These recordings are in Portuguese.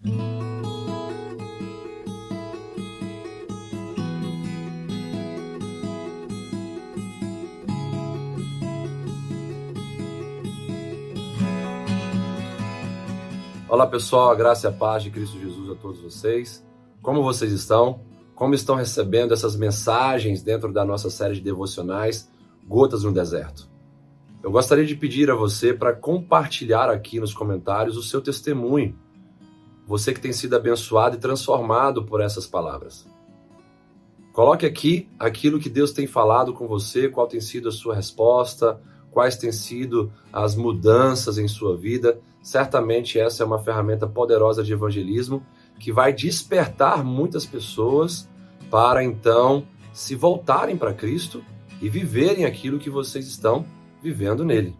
Olá pessoal, a graça e a paz de Cristo Jesus a todos vocês. Como vocês estão? Como estão recebendo essas mensagens dentro da nossa série de devocionais Gotas no Deserto? Eu gostaria de pedir a você para compartilhar aqui nos comentários o seu testemunho. Você que tem sido abençoado e transformado por essas palavras. Coloque aqui aquilo que Deus tem falado com você, qual tem sido a sua resposta, quais têm sido as mudanças em sua vida certamente essa é uma ferramenta poderosa de evangelismo que vai despertar muitas pessoas para então se voltarem para Cristo e viverem aquilo que vocês estão vivendo nele.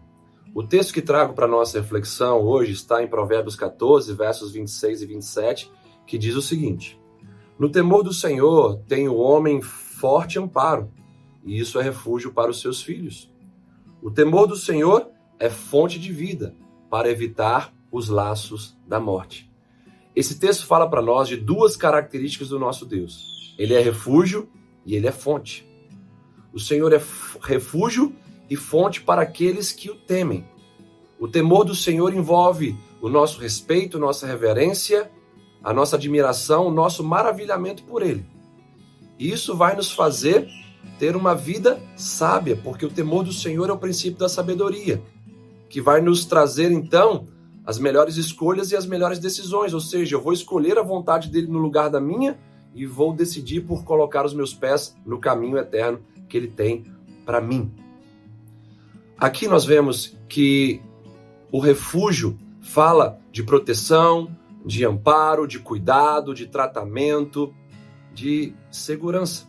O texto que trago para nossa reflexão hoje está em Provérbios 14, versos 26 e 27, que diz o seguinte: No temor do Senhor tem o homem forte amparo, e isso é refúgio para os seus filhos. O temor do Senhor é fonte de vida, para evitar os laços da morte. Esse texto fala para nós de duas características do nosso Deus. Ele é refúgio e ele é fonte. O Senhor é refúgio e fonte para aqueles que o temem. O temor do Senhor envolve o nosso respeito, nossa reverência, a nossa admiração, o nosso maravilhamento por ele. E isso vai nos fazer ter uma vida sábia, porque o temor do Senhor é o princípio da sabedoria que vai nos trazer então as melhores escolhas e as melhores decisões, ou seja, eu vou escolher a vontade dele no lugar da minha e vou decidir por colocar os meus pés no caminho eterno que ele tem para mim. Aqui nós vemos que o refúgio fala de proteção, de amparo, de cuidado, de tratamento, de segurança.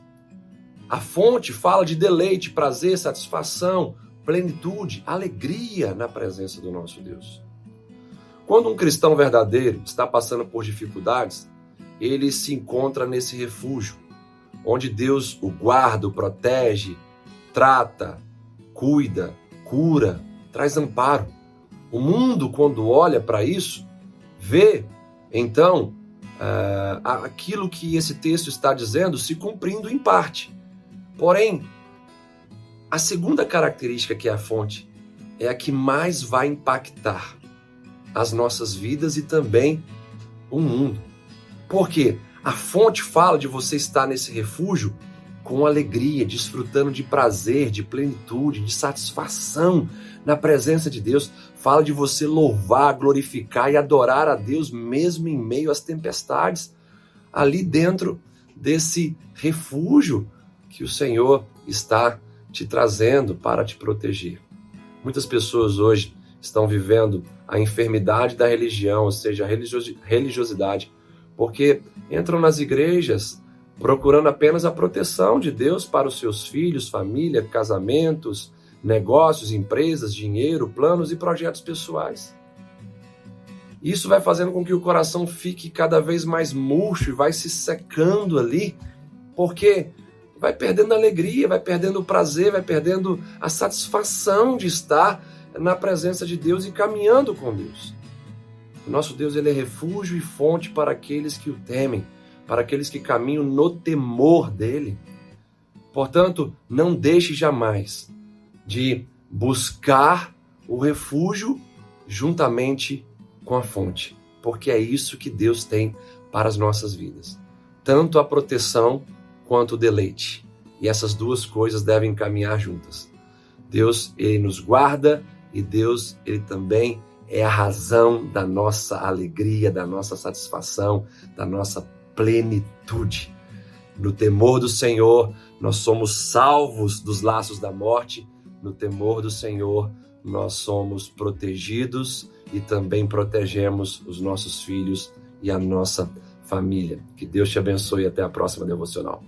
A fonte fala de deleite, prazer, satisfação, plenitude, alegria na presença do nosso Deus. Quando um cristão verdadeiro está passando por dificuldades, ele se encontra nesse refúgio, onde Deus o guarda, o protege, trata, cuida, cura, traz amparo. O mundo, quando olha para isso, vê então uh, aquilo que esse texto está dizendo se cumprindo em parte. Porém, a segunda característica que é a fonte é a que mais vai impactar as nossas vidas e também o mundo. Porque a fonte fala de você estar nesse refúgio com alegria, desfrutando de prazer, de plenitude, de satisfação na presença de Deus. Fala de você louvar, glorificar e adorar a Deus mesmo em meio às tempestades, ali dentro desse refúgio que o Senhor está te trazendo para te proteger. Muitas pessoas hoje estão vivendo a enfermidade da religião, ou seja, a religiosidade, porque entram nas igrejas procurando apenas a proteção de Deus para os seus filhos, família, casamentos, negócios, empresas, dinheiro, planos e projetos pessoais. Isso vai fazendo com que o coração fique cada vez mais murcho e vai se secando ali, porque vai perdendo a alegria, vai perdendo o prazer, vai perdendo a satisfação de estar na presença de Deus e caminhando com Deus. O nosso Deus ele é refúgio e fonte para aqueles que o temem, para aqueles que caminham no temor dele. Portanto, não deixe jamais de buscar o refúgio juntamente com a fonte, porque é isso que Deus tem para as nossas vidas. Tanto a proteção quanto o deleite. E essas duas coisas devem caminhar juntas. Deus, ele nos guarda e Deus, ele também é a razão da nossa alegria, da nossa satisfação, da nossa plenitude. No temor do Senhor, nós somos salvos dos laços da morte. No temor do Senhor, nós somos protegidos e também protegemos os nossos filhos e a nossa família. Que Deus te abençoe e até a próxima devocional.